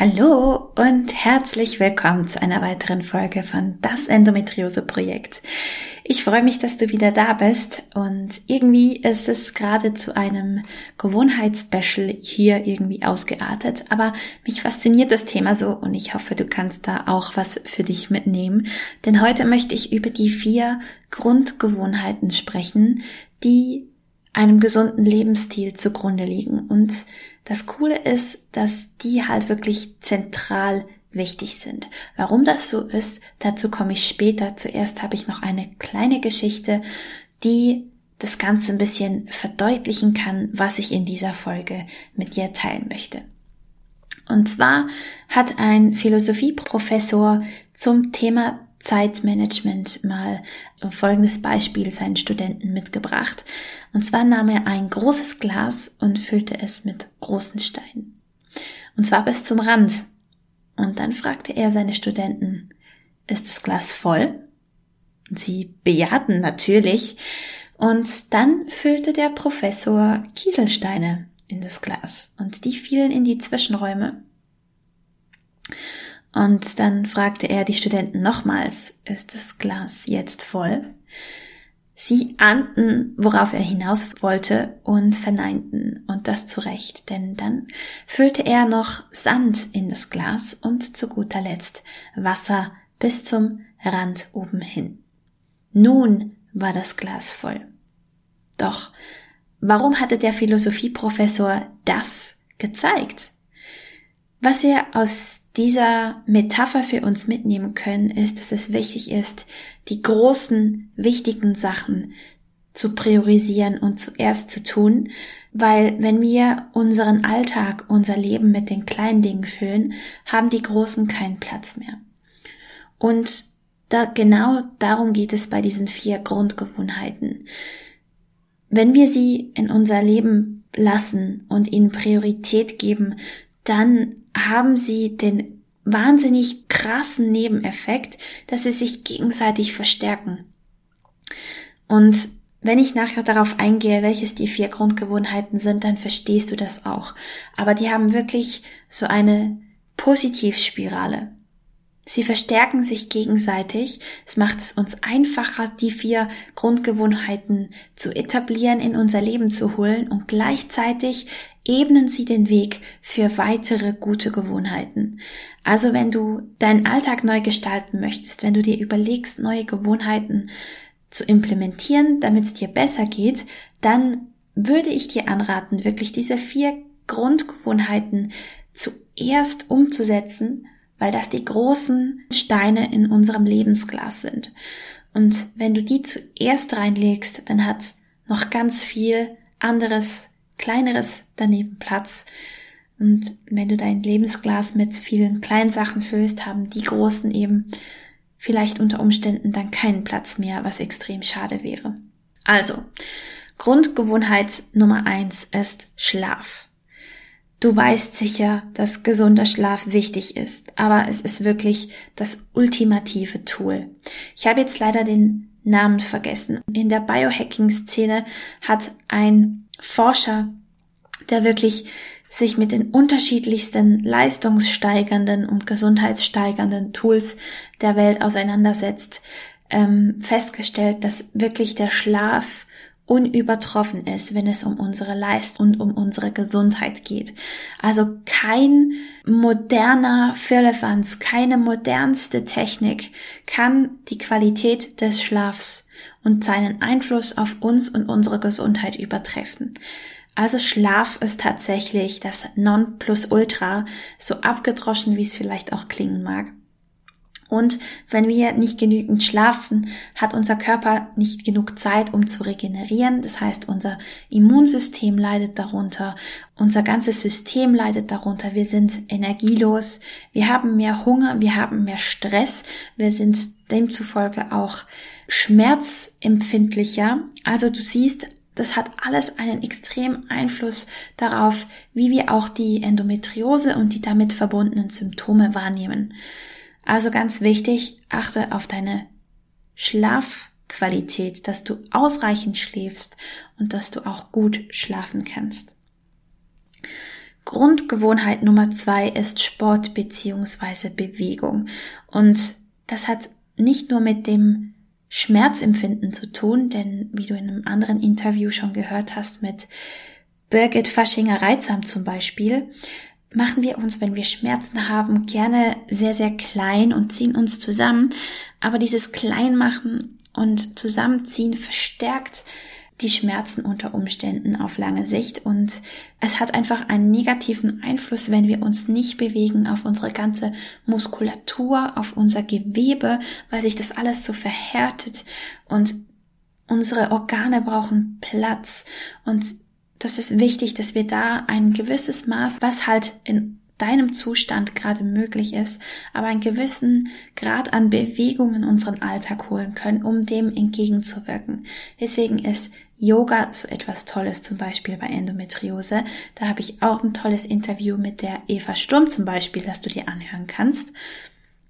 Hallo und herzlich willkommen zu einer weiteren Folge von Das Endometriose Projekt. Ich freue mich, dass du wieder da bist und irgendwie ist es gerade zu einem Gewohnheitsspecial hier irgendwie ausgeartet, aber mich fasziniert das Thema so und ich hoffe, du kannst da auch was für dich mitnehmen, denn heute möchte ich über die vier Grundgewohnheiten sprechen, die einem gesunden Lebensstil zugrunde liegen und das Coole ist, dass die halt wirklich zentral wichtig sind. Warum das so ist, dazu komme ich später. Zuerst habe ich noch eine kleine Geschichte, die das Ganze ein bisschen verdeutlichen kann, was ich in dieser Folge mit dir teilen möchte. Und zwar hat ein Philosophieprofessor zum Thema Zeitmanagement mal folgendes Beispiel seinen Studenten mitgebracht. Und zwar nahm er ein großes Glas und füllte es mit großen Steinen. Und zwar bis zum Rand. Und dann fragte er seine Studenten, ist das Glas voll? Sie bejahten natürlich. Und dann füllte der Professor Kieselsteine in das Glas und die fielen in die Zwischenräume. Und dann fragte er die Studenten nochmals, ist das Glas jetzt voll? Sie ahnten, worauf er hinaus wollte und verneinten, und das zu Recht, denn dann füllte er noch Sand in das Glas und zu guter Letzt Wasser bis zum Rand oben hin. Nun war das Glas voll. Doch warum hatte der Philosophieprofessor das gezeigt? Was wir aus dieser Metapher für uns mitnehmen können, ist, dass es wichtig ist, die großen, wichtigen Sachen zu priorisieren und zuerst zu tun, weil wenn wir unseren Alltag, unser Leben mit den kleinen Dingen füllen, haben die großen keinen Platz mehr. Und da genau darum geht es bei diesen vier Grundgewohnheiten. Wenn wir sie in unser Leben lassen und ihnen Priorität geben, dann haben sie den wahnsinnig krassen Nebeneffekt, dass sie sich gegenseitig verstärken. Und wenn ich nachher darauf eingehe, welches die vier Grundgewohnheiten sind, dann verstehst du das auch. Aber die haben wirklich so eine Positivspirale. Sie verstärken sich gegenseitig. Es macht es uns einfacher, die vier Grundgewohnheiten zu etablieren, in unser Leben zu holen und gleichzeitig ebnen sie den Weg für weitere gute Gewohnheiten. Also wenn du deinen Alltag neu gestalten möchtest, wenn du dir überlegst, neue Gewohnheiten zu implementieren, damit es dir besser geht, dann würde ich dir anraten, wirklich diese vier Grundgewohnheiten zuerst umzusetzen, weil das die großen Steine in unserem Lebensglas sind. Und wenn du die zuerst reinlegst, dann hat noch ganz viel anderes, kleineres daneben Platz. Und wenn du dein Lebensglas mit vielen kleinen Sachen füllst, haben die großen eben vielleicht unter Umständen dann keinen Platz mehr, was extrem schade wäre. Also, Grundgewohnheit Nummer eins ist Schlaf. Du weißt sicher, dass gesunder Schlaf wichtig ist, aber es ist wirklich das ultimative Tool. Ich habe jetzt leider den Namen vergessen. In der Biohacking-Szene hat ein Forscher, der wirklich sich mit den unterschiedlichsten leistungssteigernden und gesundheitssteigernden Tools der Welt auseinandersetzt, ähm, festgestellt, dass wirklich der Schlaf unübertroffen ist, wenn es um unsere Leistung und um unsere Gesundheit geht. Also kein moderner Firlefanz, keine modernste Technik kann die Qualität des Schlafs und seinen Einfluss auf uns und unsere Gesundheit übertreffen. Also Schlaf ist tatsächlich das Nonplusultra, so abgedroschen wie es vielleicht auch klingen mag. Und wenn wir nicht genügend schlafen, hat unser Körper nicht genug Zeit, um zu regenerieren. Das heißt, unser Immunsystem leidet darunter, unser ganzes System leidet darunter. Wir sind energielos, wir haben mehr Hunger, wir haben mehr Stress, wir sind demzufolge auch schmerzempfindlicher. Also du siehst, das hat alles einen extremen Einfluss darauf, wie wir auch die Endometriose und die damit verbundenen Symptome wahrnehmen. Also ganz wichtig, achte auf deine Schlafqualität, dass du ausreichend schläfst und dass du auch gut schlafen kannst. Grundgewohnheit Nummer zwei ist Sport beziehungsweise Bewegung. Und das hat nicht nur mit dem Schmerzempfinden zu tun, denn wie du in einem anderen Interview schon gehört hast mit Birgit Faschinger-Reizam zum Beispiel, machen wir uns, wenn wir Schmerzen haben, gerne sehr, sehr klein und ziehen uns zusammen. Aber dieses Kleinmachen und Zusammenziehen verstärkt die Schmerzen unter Umständen auf lange Sicht. Und es hat einfach einen negativen Einfluss, wenn wir uns nicht bewegen auf unsere ganze Muskulatur, auf unser Gewebe, weil sich das alles so verhärtet. Und unsere Organe brauchen Platz. Und das ist wichtig, dass wir da ein gewisses Maß, was halt in deinem Zustand gerade möglich ist, aber einen gewissen Grad an Bewegung in unseren Alltag holen können, um dem entgegenzuwirken. Deswegen ist Yoga so etwas Tolles, zum Beispiel bei Endometriose. Da habe ich auch ein tolles Interview mit der Eva Sturm zum Beispiel, das du dir anhören kannst.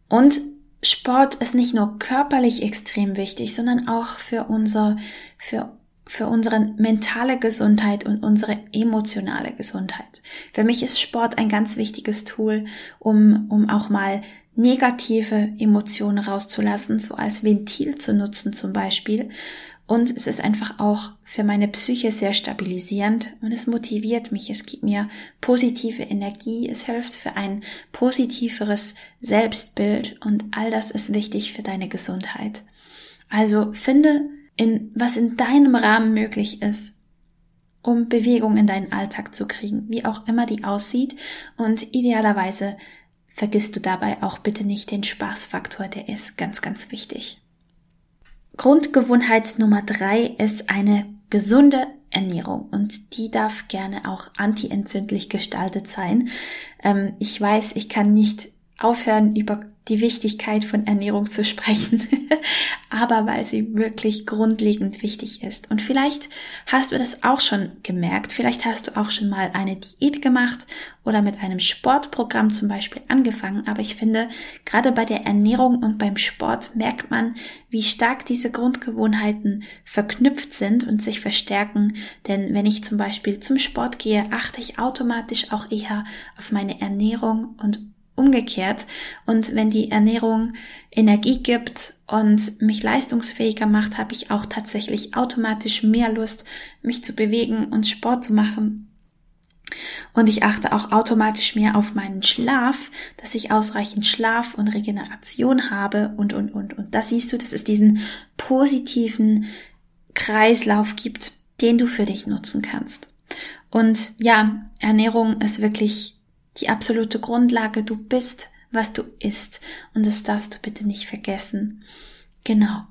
Und Sport ist nicht nur körperlich extrem wichtig, sondern auch für unser, für für unsere mentale Gesundheit und unsere emotionale Gesundheit. Für mich ist Sport ein ganz wichtiges Tool, um, um auch mal negative Emotionen rauszulassen, so als Ventil zu nutzen zum Beispiel. Und es ist einfach auch für meine Psyche sehr stabilisierend und es motiviert mich. Es gibt mir positive Energie. Es hilft für ein positiveres Selbstbild und all das ist wichtig für deine Gesundheit. Also finde in, was in deinem Rahmen möglich ist, um Bewegung in deinen Alltag zu kriegen, wie auch immer die aussieht. Und idealerweise vergisst du dabei auch bitte nicht den Spaßfaktor, der ist ganz, ganz wichtig. Grundgewohnheit Nummer drei ist eine gesunde Ernährung und die darf gerne auch antientzündlich gestaltet sein. Ähm, ich weiß, ich kann nicht aufhören, über die Wichtigkeit von Ernährung zu sprechen, aber weil sie wirklich grundlegend wichtig ist. Und vielleicht hast du das auch schon gemerkt, vielleicht hast du auch schon mal eine Diät gemacht oder mit einem Sportprogramm zum Beispiel angefangen, aber ich finde, gerade bei der Ernährung und beim Sport merkt man, wie stark diese Grundgewohnheiten verknüpft sind und sich verstärken, denn wenn ich zum Beispiel zum Sport gehe, achte ich automatisch auch eher auf meine Ernährung und umgekehrt. Und wenn die Ernährung Energie gibt und mich leistungsfähiger macht, habe ich auch tatsächlich automatisch mehr Lust, mich zu bewegen und Sport zu machen. Und ich achte auch automatisch mehr auf meinen Schlaf, dass ich ausreichend Schlaf und Regeneration habe und, und, und. Und das siehst du, dass es diesen positiven Kreislauf gibt, den du für dich nutzen kannst. Und ja, Ernährung ist wirklich die absolute Grundlage. Du bist, was du isst. Und das darfst du bitte nicht vergessen. Genau.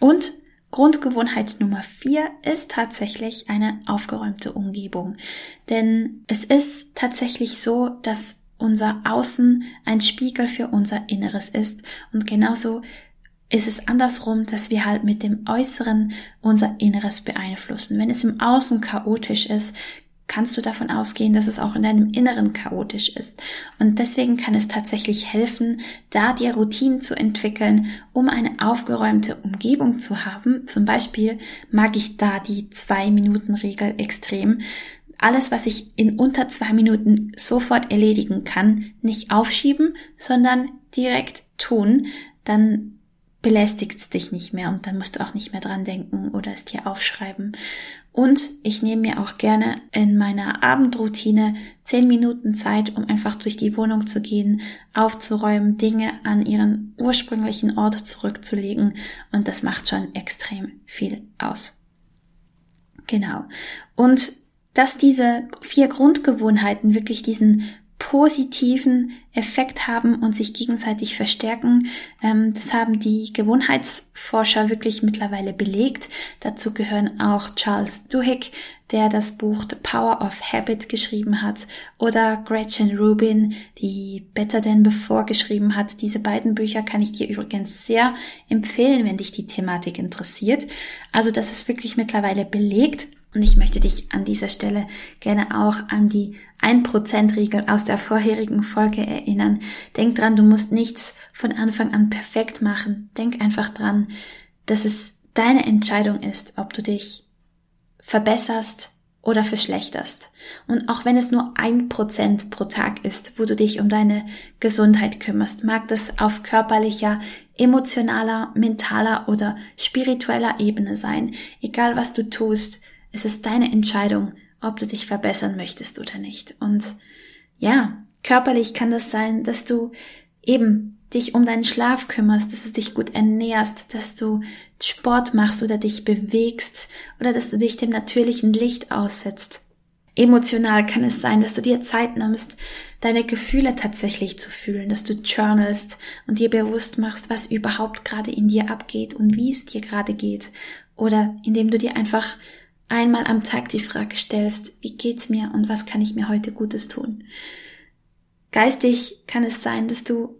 Und Grundgewohnheit Nummer vier ist tatsächlich eine aufgeräumte Umgebung. Denn es ist tatsächlich so, dass unser Außen ein Spiegel für unser Inneres ist. Und genauso ist es andersrum, dass wir halt mit dem Äußeren unser Inneres beeinflussen. Wenn es im Außen chaotisch ist, kannst du davon ausgehen, dass es auch in deinem Inneren chaotisch ist. Und deswegen kann es tatsächlich helfen, da dir Routinen zu entwickeln, um eine aufgeräumte Umgebung zu haben. Zum Beispiel mag ich da die Zwei-Minuten-Regel extrem. Alles, was ich in unter zwei Minuten sofort erledigen kann, nicht aufschieben, sondern direkt tun, dann belästigt dich nicht mehr und dann musst du auch nicht mehr dran denken oder es dir aufschreiben. Und ich nehme mir auch gerne in meiner Abendroutine zehn Minuten Zeit, um einfach durch die Wohnung zu gehen, aufzuräumen, Dinge an ihren ursprünglichen Ort zurückzulegen. Und das macht schon extrem viel aus. Genau. Und dass diese vier Grundgewohnheiten wirklich diesen positiven Effekt haben und sich gegenseitig verstärken. Ähm, das haben die Gewohnheitsforscher wirklich mittlerweile belegt. Dazu gehören auch Charles Duhigg, der das Buch The Power of Habit geschrieben hat, oder Gretchen Rubin, die Better Than Before geschrieben hat. Diese beiden Bücher kann ich dir übrigens sehr empfehlen, wenn dich die Thematik interessiert. Also das ist wirklich mittlerweile belegt und ich möchte dich an dieser Stelle gerne auch an die 1%-Regel aus der vorherigen Folge erinnern. Denk dran, du musst nichts von Anfang an perfekt machen. Denk einfach dran, dass es deine Entscheidung ist, ob du dich verbesserst oder verschlechterst. Und auch wenn es nur ein Prozent pro Tag ist, wo du dich um deine Gesundheit kümmerst, mag das auf körperlicher, emotionaler, mentaler oder spiritueller Ebene sein. Egal was du tust, es ist deine Entscheidung, ob du dich verbessern möchtest oder nicht. Und ja, körperlich kann das sein, dass du eben dich um deinen Schlaf kümmerst, dass du dich gut ernährst, dass du Sport machst oder dich bewegst oder dass du dich dem natürlichen Licht aussetzt. Emotional kann es sein, dass du dir Zeit nimmst, deine Gefühle tatsächlich zu fühlen, dass du journalst und dir bewusst machst, was überhaupt gerade in dir abgeht und wie es dir gerade geht. Oder indem du dir einfach einmal am Tag die Frage stellst, wie geht's mir und was kann ich mir heute Gutes tun? Geistig kann es sein, dass du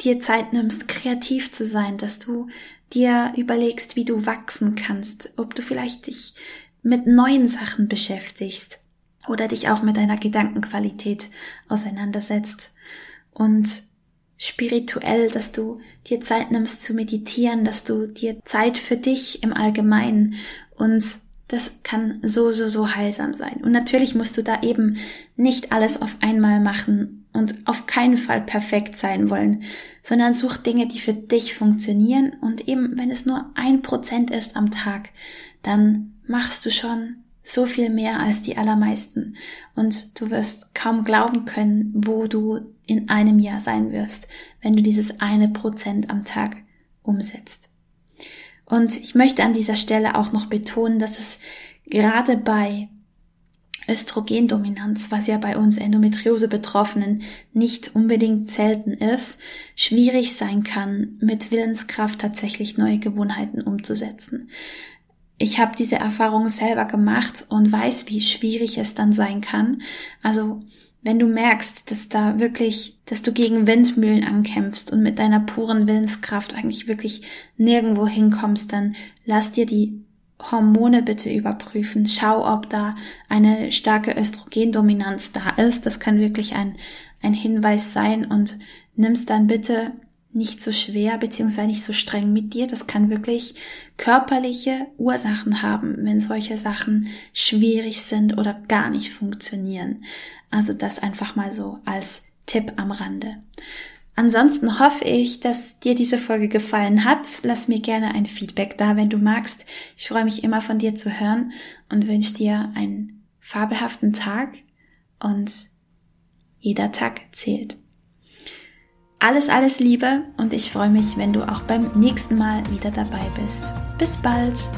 dir Zeit nimmst, kreativ zu sein, dass du dir überlegst, wie du wachsen kannst, ob du vielleicht dich mit neuen Sachen beschäftigst oder dich auch mit deiner Gedankenqualität auseinandersetzt und spirituell, dass du dir Zeit nimmst zu meditieren, dass du dir Zeit für dich im Allgemeinen und das kann so, so, so heilsam sein. Und natürlich musst du da eben nicht alles auf einmal machen und auf keinen Fall perfekt sein wollen, sondern such Dinge, die für dich funktionieren und eben, wenn es nur ein Prozent ist am Tag, dann machst du schon so viel mehr als die allermeisten und du wirst kaum glauben können, wo du in einem Jahr sein wirst, wenn du dieses eine Prozent am Tag umsetzt. Und ich möchte an dieser Stelle auch noch betonen, dass es gerade bei Östrogendominanz, was ja bei uns Endometriose-Betroffenen nicht unbedingt selten ist, schwierig sein kann, mit Willenskraft tatsächlich neue Gewohnheiten umzusetzen. Ich habe diese Erfahrung selber gemacht und weiß, wie schwierig es dann sein kann. Also wenn du merkst, dass da wirklich, dass du gegen Windmühlen ankämpfst und mit deiner puren Willenskraft eigentlich wirklich nirgendwo hinkommst, dann lass dir die Hormone bitte überprüfen. Schau, ob da eine starke Östrogendominanz da ist. Das kann wirklich ein, ein Hinweis sein und nimmst dann bitte nicht so schwer beziehungsweise nicht so streng mit dir. Das kann wirklich körperliche Ursachen haben, wenn solche Sachen schwierig sind oder gar nicht funktionieren. Also das einfach mal so als Tipp am Rande. Ansonsten hoffe ich, dass dir diese Folge gefallen hat. Lass mir gerne ein Feedback da, wenn du magst. Ich freue mich immer von dir zu hören und wünsche dir einen fabelhaften Tag und jeder Tag zählt. Alles, alles Liebe und ich freue mich, wenn du auch beim nächsten Mal wieder dabei bist. Bis bald!